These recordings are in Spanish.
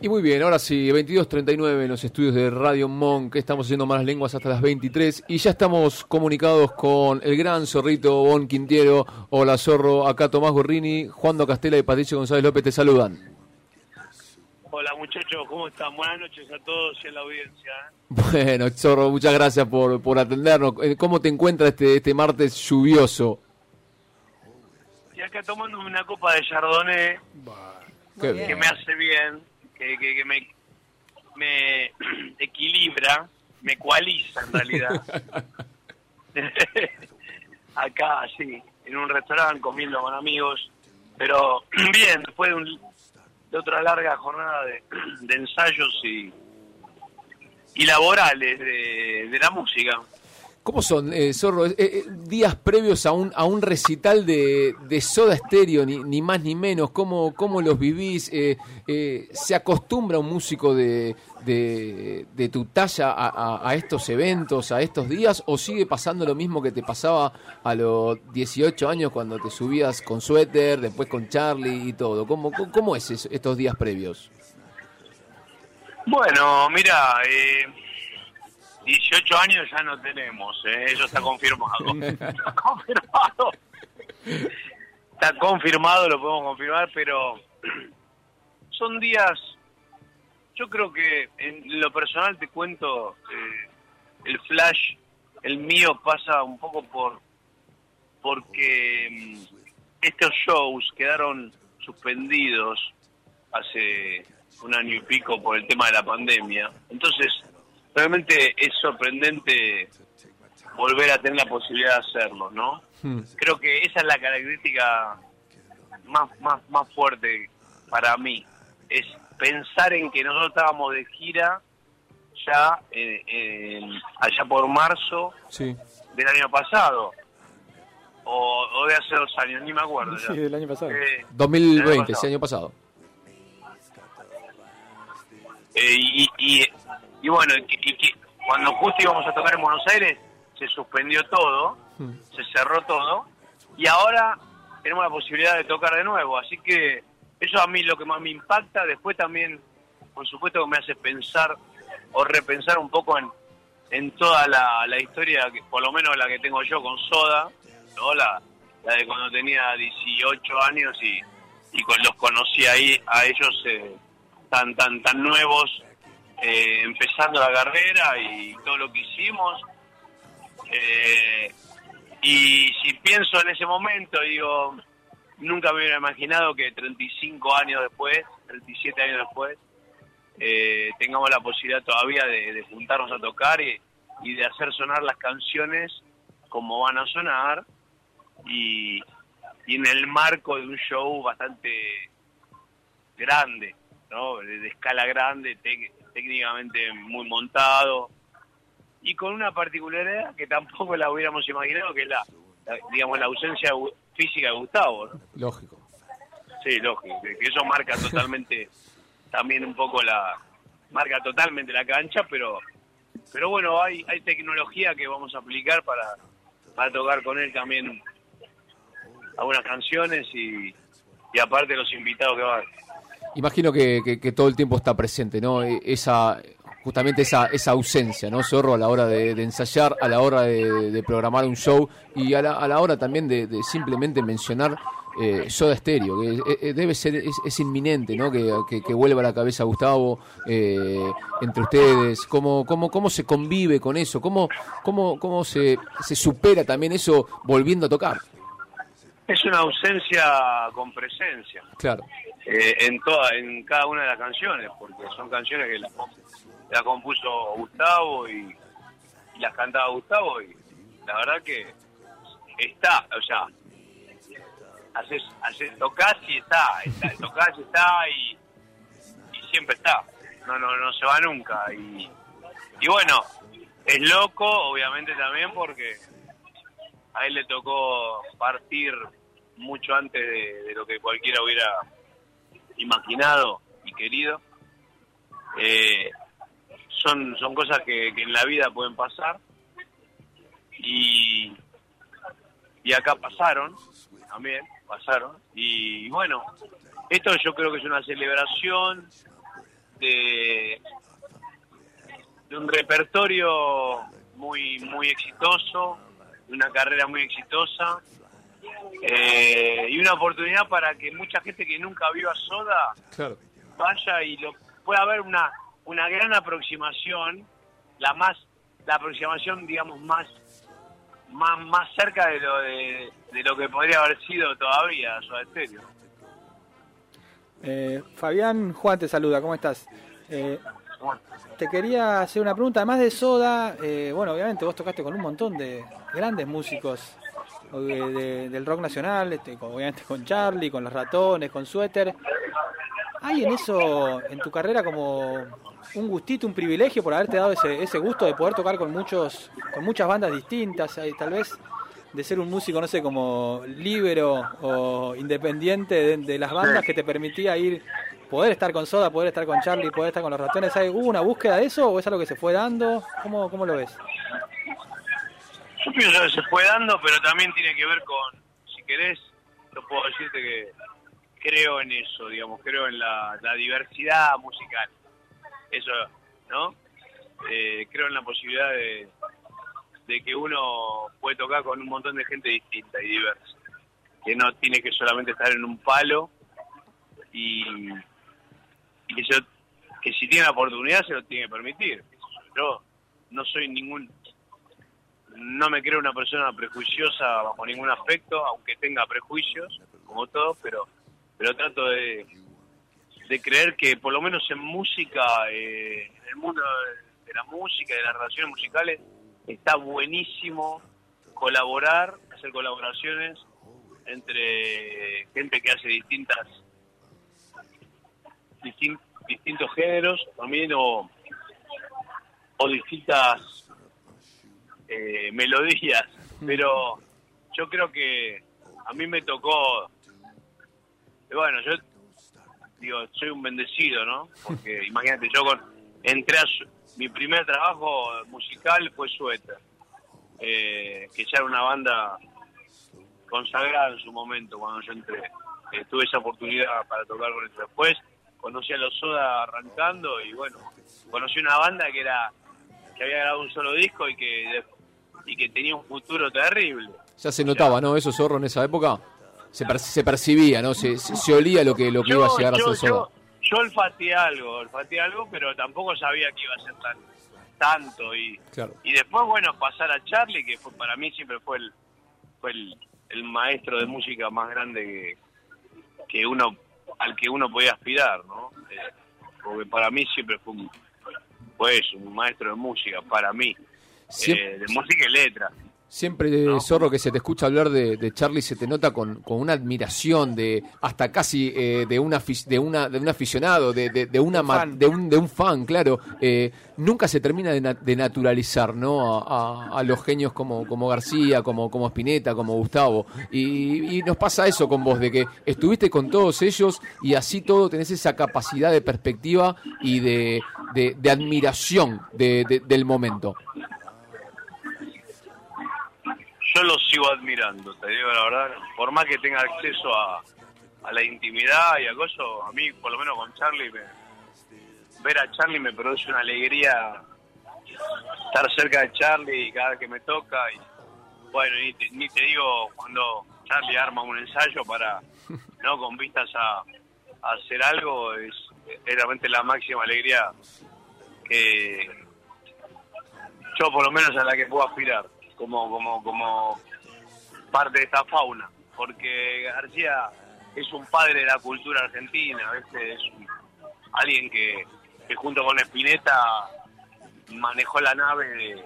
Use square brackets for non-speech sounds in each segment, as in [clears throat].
Y muy bien, ahora sí, 22.39 en los estudios de Radio Monk, estamos haciendo más lenguas hasta las 23 y ya estamos comunicados con el gran zorrito Bon Quintiero. Hola zorro, acá Tomás Gorrini, Juan Do Castela y Patricio González López te saludan. Hola muchachos, ¿cómo están? Buenas noches a todos y a la audiencia. Bueno, zorro, muchas gracias por, por atendernos. Eh, ¿Cómo te encuentras este, este martes lluvioso? Y acá tomándome una copa de Chardonnay que me hace bien, que, que, que me, me [clears throat] equilibra, me ecualiza en realidad. [laughs] acá, sí, en un restaurante comiendo con amigos, pero [clears throat] bien, después de, un- de otra larga jornada de, [clears throat] de ensayos y, y laborales de, de la música. ¿Cómo son, eh, Zorro? Eh, eh, días previos a un, a un recital de, de Soda Stereo, ni, ni más ni menos. ¿Cómo, cómo los vivís? Eh, ¿Se acostumbra un músico de, de, tu talla a, estos eventos, a estos días? ¿O sigue pasando lo mismo que te pasaba a los 18 años cuando te subías con suéter, después con Charlie y todo? ¿Cómo, cómo, es estos días previos? Bueno, mira, 18 años ya no tenemos, eh, eso está confirmado. [laughs] está confirmado. Está confirmado, lo podemos confirmar, pero son días, yo creo que en lo personal te cuento, eh, el flash, el mío pasa un poco por, porque mm, estos shows quedaron suspendidos hace un año y pico por el tema de la pandemia. Entonces, realmente es sorprendente volver a tener la posibilidad de hacerlo, ¿no? Hmm. Creo que esa es la característica más, más, más fuerte para mí. Es pensar en que nosotros estábamos de gira ya eh, en- allá por marzo Sí. del año pasado. O, o de hace dos años, ni me acuerdo ya. [laughs] Sí, del año pasado. Eh, 2020, El ese año pasado. Eh, y, y, y bueno, y y que cuando justo íbamos a tocar en Buenos Aires, se suspendió todo, se cerró todo, y ahora tenemos la posibilidad de tocar de nuevo. Así que eso a mí lo que más me impacta, después también, por supuesto, que me hace pensar o repensar un poco en, en toda la, la historia, que, por lo menos la que tengo yo con Soda, ¿no? la, la de cuando tenía 18 años y, y con- los conocí ahí, a ellos eh, tan, tan, tan nuevos, eh, empezando la carrera y todo lo que hicimos. Eh, y si pienso en ese momento, digo, nunca me hubiera imaginado que 35 años después, 37 años después, eh, tengamos la posibilidad todavía de, juntarnos a tocar y, de hacer sonar las canciones como van a sonar y, en el marco de un show bastante grande, ¿no? De, escala grande, tec- técnicamente muy montado y con una particularidad que tampoco la hubiéramos imaginado, que es la, la- digamos, la ausencia física de Gustavo, ¿no? Lógico. Sí, lógico, que, que eso marca totalmente [laughs] también un poco la marca totalmente la cancha, pero pero bueno, hay hay tecnología que vamos a aplicar para para tocar con él también algunas canciones y y aparte los invitados que van. Imagino que, que- que todo el tiempo está presente, ¿no? E- Esa, justamente esa, esa ausencia, ¿no? Zorro a la hora de, de ensayar, a la hora de, de programar un show y a la, a la hora también de, de simplemente mencionar eh, Soda Stereo, que eh, eh, debe ser, es, es inminente, ¿no? Que, que- que vuelva a la cabeza Gustavo eh, entre ustedes, ¿Cómo, cómo, cómo se convive con eso, cómo, cómo, cómo se, se supera también eso volviendo a tocar. Es una ausencia con presencia. Claro. Eh, en toda en cada una de las canciones porque son canciones que las la compuso Gustavo y, las cantaba Gustavo y la verdad que está o sea haces, haces tocas y está, está tocas y está y, siempre está. No no no se va nunca y, y bueno es loco obviamente también porque a él le tocó partir mucho antes de lo que cualquiera hubiera imaginado y querido. Eh, son, son cosas que, que en la vida pueden pasar y, y acá pasaron también, pasaron. Y bueno, esto yo creo que es una celebración de, de un repertorio muy muy exitoso, de una carrera muy exitosa eh, y una oportunidad para que mucha gente que nunca vio a Soda vaya y lo pueda ver una una gran aproximación, la más la aproximación digamos más más, más cerca de lo de, lo que podría haber sido todavía Soda Stereo. Eh, Fabián Juan te saluda, ¿cómo estás? Eh, te quería hacer una pregunta, además de Soda, eh, bueno, obviamente vos tocaste con un montón de grandes músicos del rock nacional, este, obviamente con Charlie, con los ratones, con Suéter. ¿Hay en eso, en tu carrera, como un gustito, un privilegio por haberte dado ese, ese gusto de poder tocar con muchos, con muchas bandas distintas, tal vez de ser un músico, no sé, como libero o independiente de, las bandas que te permitía ir, poder estar con Soda, poder estar con Charlie, poder estar con los ratones. ¿Hubo una búsqueda de eso o es algo que se fue dando? ¿Cómo, cómo lo ves? Se fue dando, pero también tiene que ver con, si querés, yo puedo decirte que creo en eso, digamos, creo en la diversidad musical eso, ¿no? Eh, creo en la posibilidad de, que uno puede tocar con un montón de gente distinta y diversa, que no tiene que solamente estar en un palo y, que, que si tiene la oportunidad se lo tiene que permitir. Yo no soy ningún, no me creo una persona prejuiciosa bajo ningún aspecto, aunque tenga prejuicios, como todos, pero, pero trato de, de creer que por lo menos en música, eh, en el mundo de la música, de las relaciones musicales, está buenísimo colaborar, hacer colaboraciones entre gente que hace distintas distintos géneros también o, o distintas eh, melodías [laughs] pero yo creo que a mí me tocó bueno yo digo, soy un bendecido, ¿no? Porque [laughs] imagínate, yo con, entré a mi primer trabajo musical fue Suéter, eh, que ya era una banda consagrada en su momento cuando yo entré. Eh, tuve esa oportunidad para tocar con ellos. Después conocí a los Soda arrancando y bueno, conocí una banda que era que había grabado un solo disco y que y que tenía un futuro terrible. Ya se notaba, ¿no? Eso zorro en esa época se, se percibía, ¿no? Se, se, olía lo que, lo que iba a llegar a ser Soda. Yo, olfateé algo, olfateé algo, pero tampoco sabía que iba a ser tan tanto y, y después bueno pasar a Charlie que fue, para mí siempre fue el fue el, maestro de música más grande que, que uno al que uno podía aspirar no eh, porque para mí siempre fue un, fue un maestro de música para mí eh, de música y letra Siempre, Zorro, que se te escucha hablar de, Charlie, se te nota con, una admiración, de hasta casi eh, de, una, de, una, de un aficionado, de, de, una, de, un, de un fan, claro. Eh, nunca se termina de, naturalizar ¿no? A, los genios como, como García, como, como Spinetta, como Gustavo. Y, nos pasa eso con vos, de que estuviste con todos ellos y así todo tenés esa capacidad de perspectiva y de, admiración del momento yo lo sigo admirando, te digo la verdad. Por más que tenga acceso a, la intimidad y a cosas, a mí, por lo menos con Charlie, ver a Charlie me produce una alegría estar cerca de Charlie cada vez que me toca. Y bueno, ni te, digo cuando Charlie arma un ensayo para, no con vistas a, hacer algo, es, es realmente la máxima alegría que yo, por lo menos, a la que puedo aspirar como, como, como parte de esta fauna, porque García es un padre de la cultura argentina, es alguien que, junto con Espineta manejó la nave,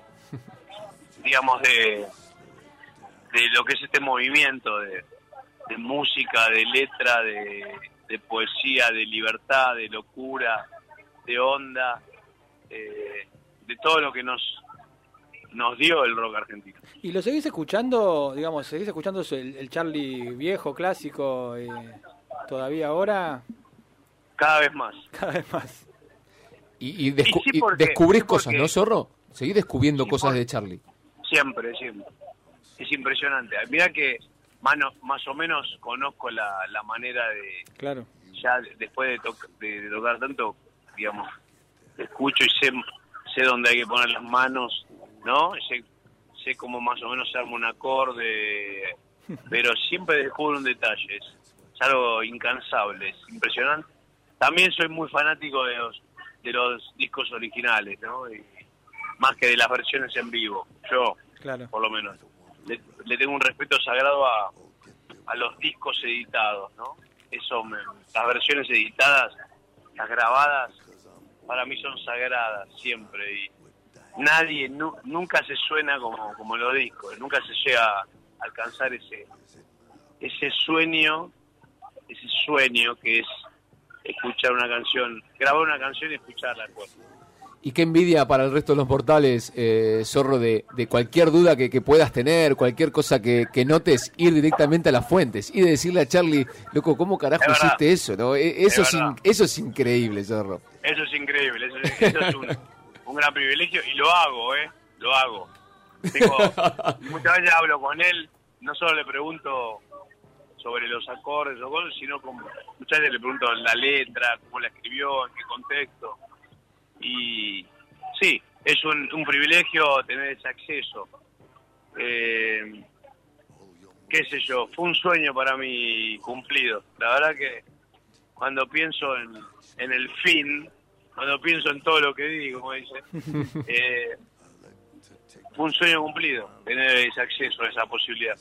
digamos, de, de lo que es este movimiento de, música, de letra, de, poesía, de libertad, de locura, de onda, eh, de todo lo que nos nos dio el rock argentino. ¿Y lo seguís escuchando, digamos, seguís escuchando el, Charlie viejo, clásico, eh, todavía ahora? Cada vez más. [laughs] Cada vez más. Y, descubrís cosas, ¿no, Zorro? Seguís descubriendo cosas de Charlie. Siempre, siempre. Es impresionante. Mira que más, más o menos conozco la, manera de... Claro. Ya después de, de tocar tanto, digamos, escucho y sé, sé dónde hay que poner las manos, ¿no? Sé, sé cómo más o menos se arma un acorde, [laughs] pero siempre descubro un detalle, es, es algo incansable, es impresionante. También soy muy fanático de los, de los discos originales, ¿no? Y más que de las versiones en vivo, yo, Claro. por lo menos. Le, le tengo un respeto sagrado a, a los discos editados, ¿no? Eso, me- las versiones editadas, las grabadas, para mí son sagradas siempre y nadie, nu- nunca se suena como, como los discos, nunca se llega a alcanzar ese, ese sueño, ese sueño que es escuchar una canción, grabar una canción y escucharla. Y qué envidia para el resto de los mortales, eh, Zorro, de, de cualquier duda que, que puedas tener, cualquier cosa que, que notes, ir directamente a las fuentes y de decirle a Charlie, loco, ¿cómo carajo Es hiciste eso? ¿no? E- Eso, Es es in- verdad. eso es increíble, Zorro. Eso es increíble, eso es, eso es un, un gran privilegio y lo hago, ¿eh? Lo hago. Tengo, [laughs] muchas veces hablo con él, no solo le pregunto sobre los acordes o cosas, sino como muchas veces le pregunto la letra, cómo la escribió, en qué contexto. Y sí, es un, un privilegio tener ese acceso. Eh, qué sé yo, fue un sueño para mí cumplido. La verdad que cuando pienso en, en el fin, cuando pienso en todo lo que digo, como dice, [laughs] eh, fue un sueño cumplido tener ese acceso, esa posibilidad.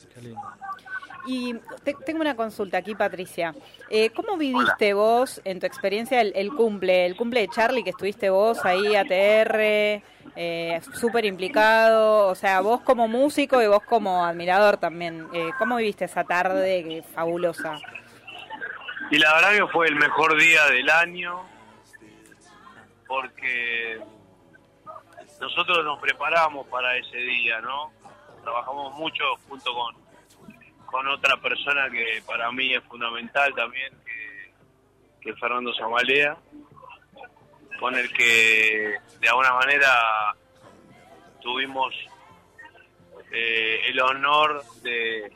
Y te- tengo una consulta aquí, Patricia. Eh, ¿Cómo viviste vos, en tu experiencia, el, el cumple? El cumple de Charlie, que estuviste vos ahí, ATR, eh, súper implicado. O sea, vos como músico y vos como admirador también. Eh, ¿Cómo viviste esa tarde fabulosa? Y la verdad que fue el mejor día del año porque nosotros nos preparamos para ese día, ¿no? Trabajamos mucho junto con, con otra persona que para mí es fundamental también, que, es Fernando Zamalea, con el que de alguna manera tuvimos eh, el honor de,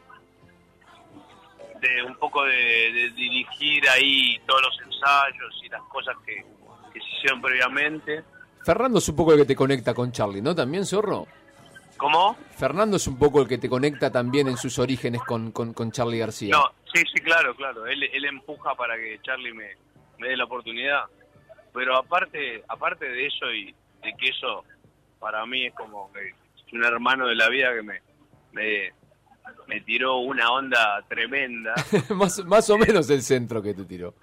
de un poco de dirigir ahí todos los ensayos y las cosas que, que se hicieron previamente. Fernando es un poco el que te conecta con Charlie, ¿no? También, Zorro. ¿Cómo? Fernando es un poco el que te conecta también en sus orígenes con, con, con Charlie García. No, sí, sí, claro, claro. Él, él empuja para que Charlie me, me dé la oportunidad. Pero aparte, aparte de eso y de que eso para mí es como que es un hermano de la vida que me, me, me tiró una onda tremenda. [laughs] más, más o menos el centro que te tiró.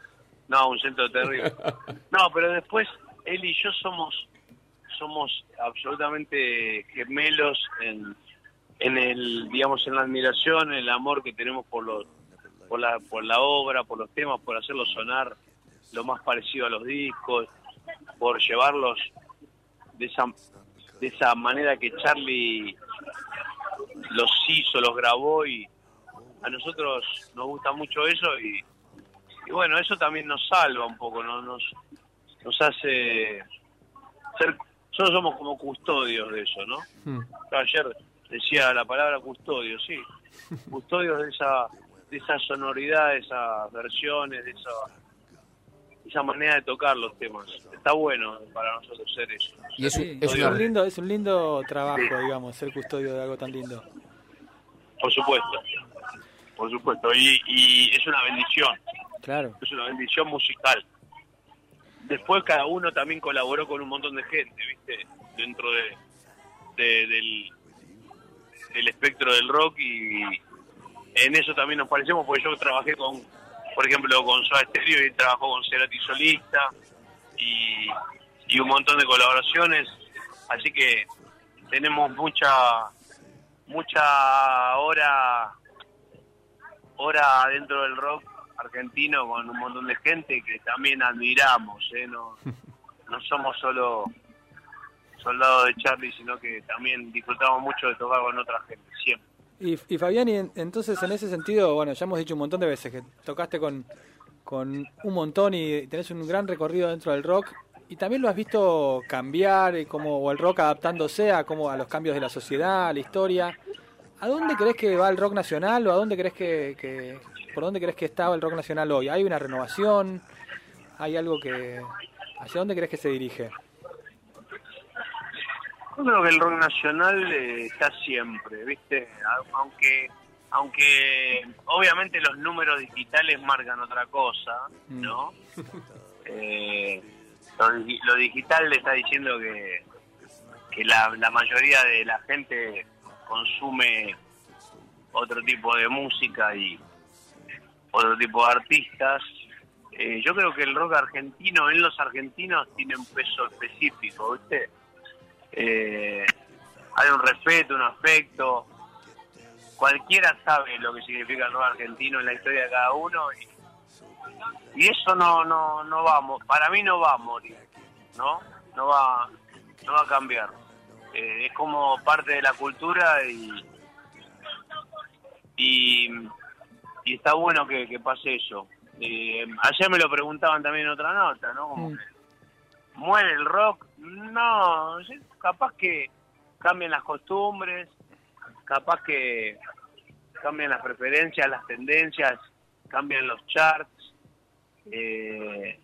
No, un centro terrible. [laughs] No, pero después él y yo somos somos absolutamente gemelos en, en el digamos en la admiración, en el amor que tenemos por los por la por la obra, por los temas, por hacerlos sonar lo más parecido a los discos, por llevarlos de esa de esa manera que Charlie los hizo, los grabó y a nosotros nos gusta mucho eso y y bueno, eso también nos salva un poco, ¿no? nos, nos hace ser, nosotros somos como custodios de eso, ¿no? Hmm. Yo ayer decía la palabra custodio, sí, custodios de esa, de esa sonoridad, de esas versiones, de esa, de esa manera de tocar los temas. Está bueno para nosotros ser eso. Y es, Sí, un lindo, es un lindo trabajo, digamos, ser custodio de algo tan lindo. Por supuesto, por supuesto, y, y es una bendición. Claro. es una bendición musical. Después cada uno también colaboró con un montón de gente, ¿viste? Dentro de, de- del, del espectro del rock y en eso también nos parecemos, porque yo trabajé con, por ejemplo, con Soda Stereo y trabajó con Cerati Solista y, y un montón de colaboraciones, así que tenemos mucha mucha hora hora dentro del rock argentino con un montón de gente que también admiramos, ¿eh? no, [laughs] no somos solo soldados de Charlie, sino que también disfrutamos mucho de tocar con otra gente, siempre. Y, y Fabián, y en- entonces en ese sentido, bueno, ya hemos dicho un montón de veces que tocaste con, con un montón y tenés un gran recorrido dentro del rock. Y también lo has visto cambiar, y como o el rock adaptándose a, como a los cambios de la sociedad, a la historia. ¿A dónde crees que va el rock nacional o a dónde crees que, que- por dónde crees que estaba el rock nacional hoy? ¿Hay una renovación? ¿Hay algo que ¿Hacia dónde crees que se dirige? Yo creo que el rock nacional eh, está siempre, ¿viste? Aunque aunque obviamente los números digitales marcan otra cosa, ¿no? Eh, lo, digital le está diciendo que, que la, mayoría de la gente consume otro tipo de música y otro tipo de artistas. Eh, yo creo que el rock argentino en los argentinos tiene un peso específico, ¿viste? Eh, hay un respeto, un afecto. Cualquiera sabe lo que significa el rock argentino en la historia de cada uno y, eso no no no vamos, para mí no va a ¿no? No va no va a cambiar. Eh, es como parte de la cultura y, y, está bueno que, pase eso. Eh, ayer me lo preguntaban también en otra nota, ¿no? Como mm. ¿Muere el rock? No, capaz que cambian las costumbres, capaz que cambian las preferencias, las tendencias, cambian los charts. Eh,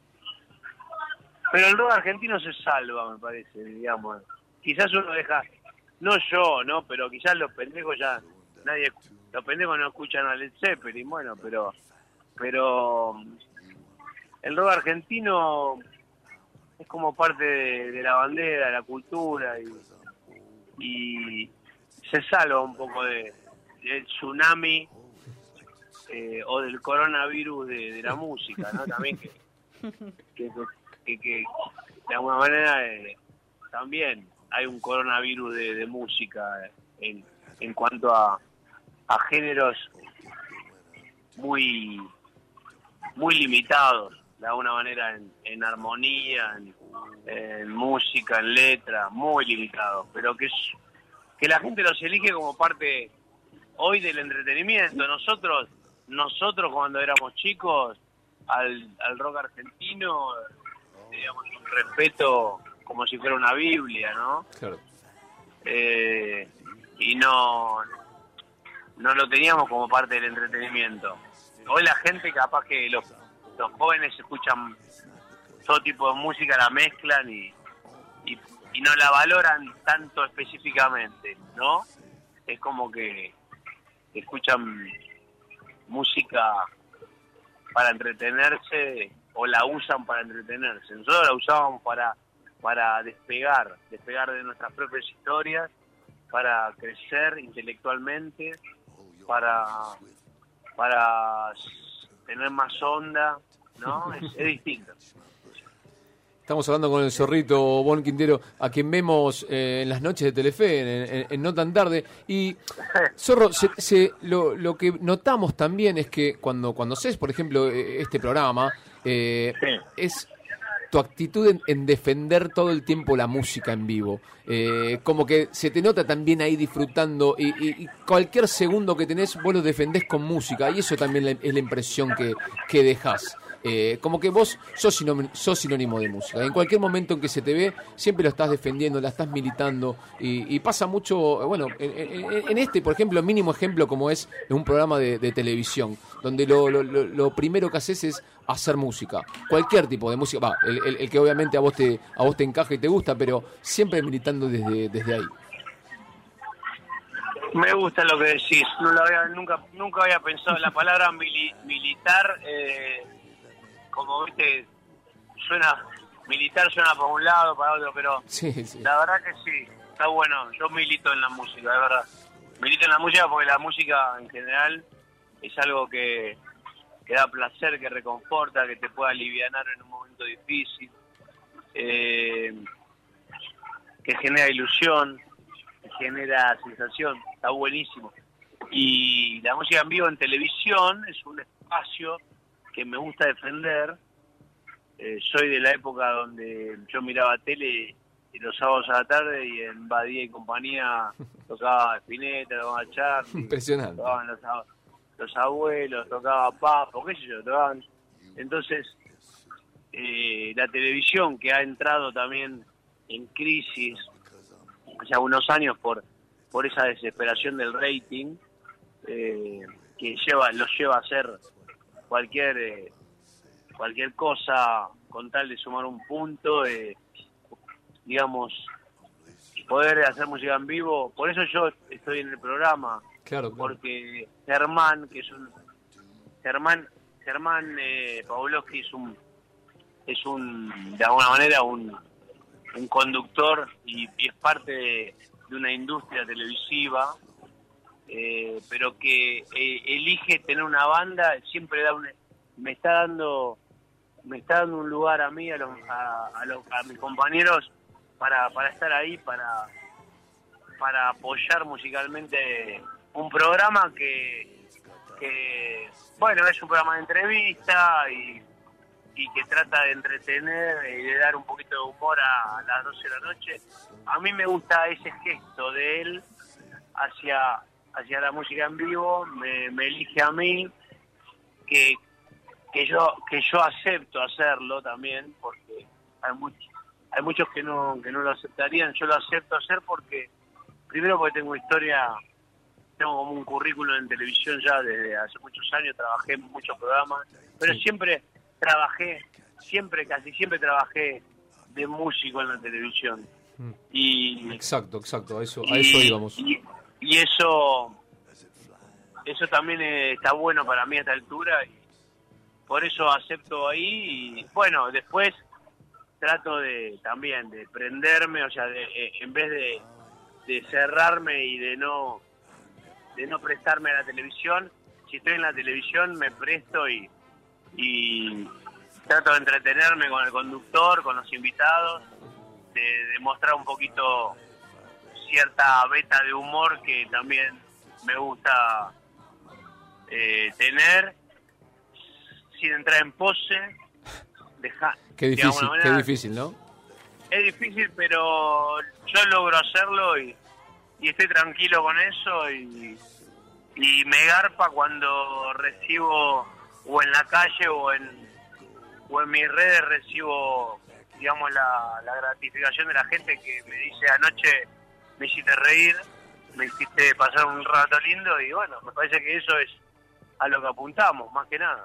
pero el rock argentino se salva, me parece, digamos. Quizás uno deja, no yo, ¿no? Pero quizás los pendejos ya, nadie, los pendejos no escuchan a Led Zeppelin, bueno, pero, pero el rock argentino es como parte de, la bandera, de la cultura y, se salva un poco de, del tsunami eh, o del coronavirus de, la música, ¿no? También que, que, que, de alguna manera eh, también hay un coronavirus de, música en, en cuanto a, a géneros muy muy limitados de alguna manera en, en armonía, en, música, en letra, muy limitados, pero que, es, que la gente los elige como parte hoy del entretenimiento. Nosotros, nosotros cuando éramos chicos, al, al rock argentino, digamos, un respeto como si fuera una Biblia, ¿no? Eh, y no, no lo teníamos como parte del entretenimiento. Hoy la gente capaz que los los jóvenes escuchan todo tipo de música, la mezclan y, y, no la valoran tanto específicamente, ¿no? Es como que escuchan música para entretenerse o la usan para entretenerse. Nosotros la usábamos para, para despegar, despegar de nuestras propias historias, para crecer intelectualmente, para, para tener más onda, ¿no? Es, distinto. Estamos hablando con el zorrito Bon Quintero, a quien vemos eh, en las noches de Telefe, en, No Tan Tarde. Y, Zorro, se, lo, lo, que notamos también es que cuando, cuando haces, por ejemplo, e, este programa, eh, es tu actitud en, defender todo el tiempo la música en vivo. Eh, como que se te nota también ahí disfrutando y, cualquier segundo que tenés vos lo defendés con música y eso también es la impresión que, que dejas. Eh, como que vos sos sinónimo, sos sinónimo de música. En cualquier momento en que se te ve, siempre lo estás defendiendo, la estás militando. Y, pasa mucho, bueno, en, este, por ejemplo, mínimo ejemplo como es en un programa de, televisión, donde lo, primero que haces es hacer música. Cualquier tipo de música, va, el, que obviamente a vos te, a vos te encaja y te gusta, pero siempre militando desde, desde ahí. Me gusta lo que decís. Lo nunca, nunca había pensado en la palabra militar. Eh, como viste, suena militar, suena por un lado, para otro, pero la verdad que sí, está bueno. Yo milito en la música, de verdad. Milito en la música porque la música en general es algo que, que da placer, que reconforta, que te puede aliviar en un momento difícil, eh, que genera ilusión, que genera sensación, está buenísimo. Y la música en vivo en televisión es un espacio que me gusta defender. Eh, soy de la época donde yo miraba tele los sábados a la tarde y en Badía y compañía [laughs] tocaba Spinetta, tocaba Charlie. Impresionante. Tocaban los, abuelos, tocaba Papo, qué sé yo, tocaban. Entonces, eh, la televisión que ha entrado también en crisis hace algunos años por por esa desesperación del rating eh, que lleva los lleva a ser cualquier eh, cualquier cosa con tal de sumar un punto, eh, digamos, poder hacer música en vivo. Por eso yo estoy en el programa, Claro, claro. porque Germán, que es un Germán Germán eh, Pavlovsky es un es un de alguna manera un, un conductor y, y es parte de, de una industria televisiva eh, pero que eh, elige tener una banda siempre da un, me está dando me está dando un lugar a mí a los a, a los- a mis compañeros para para estar ahí para para apoyar musicalmente un programa que, que bueno, es un programa de entrevista y, y que trata de entretener y de dar un poquito de humor a, las 12 de la noche. A mí me gusta ese gesto de él hacia, hacia la música en vivo, me, me elige a mí, que, que yo que yo acepto hacerlo también, porque hay muchos hay muchos que no que no lo aceptarían, yo lo acepto hacer porque primero porque tengo historia, tengo como un currículum en televisión ya desde hace muchos años, trabajé en muchos programas, pero siempre trabajé, siempre, casi siempre trabajé de músico en la televisión. Mm. Y, Exacto, exacto, a eso, y- a eso íbamos. Y, y eso, eso también está bueno para mí a esta altura y por eso acepto ahí y bueno, después trato de también de prenderme, o sea, de, eh, en vez de, de cerrarme y de no de no prestarme a la televisión, si estoy en la televisión me presto y, y trato de entretenerme con el conductor, con los invitados, de, de mostrar un poquito cierta beta de humor que también me gusta eh, tener sin entrar en pose. Deja, Qué de difícil, qué difícil, ¿no? es difícil, pero yo logro hacerlo y, y estoy tranquilo con eso y, y me garpa cuando recibo o en la calle o en, o en mis redes recibo, digamos, la, la gratificación de la gente que me dice anoche me hiciste reír, me hiciste pasar un rato lindo y bueno, me parece que eso es a lo que apuntamos, más que nada.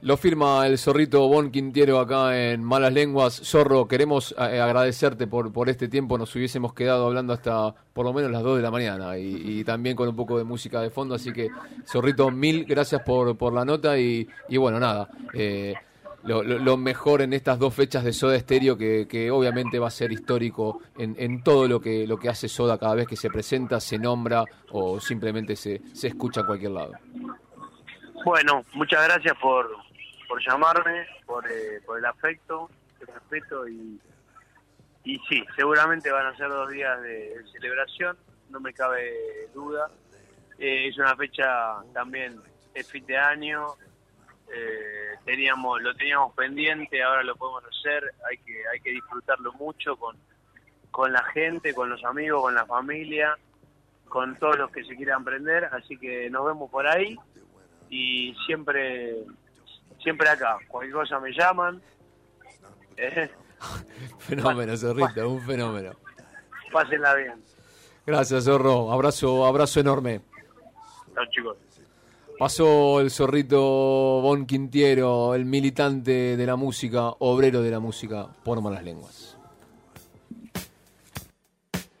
Lo firma el zorrito Bon Quintiero acá en Malas Lenguas. Zorro, queremos eh, agradecerte por, por este tiempo. Nos hubiésemos quedado hablando hasta por lo menos las 2 de la mañana y, y también con un poco de música de fondo. Así que, Zorrito, mil gracias por, por la nota y, y bueno, nada. eh, lo, lo- lo mejor en estas dos fechas de Soda Stereo, que, obviamente va a ser histórico en, en todo lo que, lo que hace Soda cada vez que se presenta, se nombra o simplemente se, se escucha en cualquier lado. Bueno, muchas gracias por, por llamarme, por, eh, por el afecto, el respeto y, y sí, seguramente van a ser dos días de, de celebración, no me cabe duda. Eh, es una fecha también, es fin de año, eh, teníamos lo teníamos pendiente, ahora lo podemos hacer, hay que hay que disfrutarlo mucho con, con la gente, con los amigos, con la familia, con todos los que se quieran aprender, así que nos vemos por ahí y siempre siempre acá cualquier cosa me llaman Eh, [laughs] Fenómeno, Zorrito, un fenómeno. pásenla bien Gracias, Zorro. Abrazo, abrazo enorme. chao chicos Pasó el zorrito Bon Quintiero, el militante de la música, obrero de la música por malas lenguas.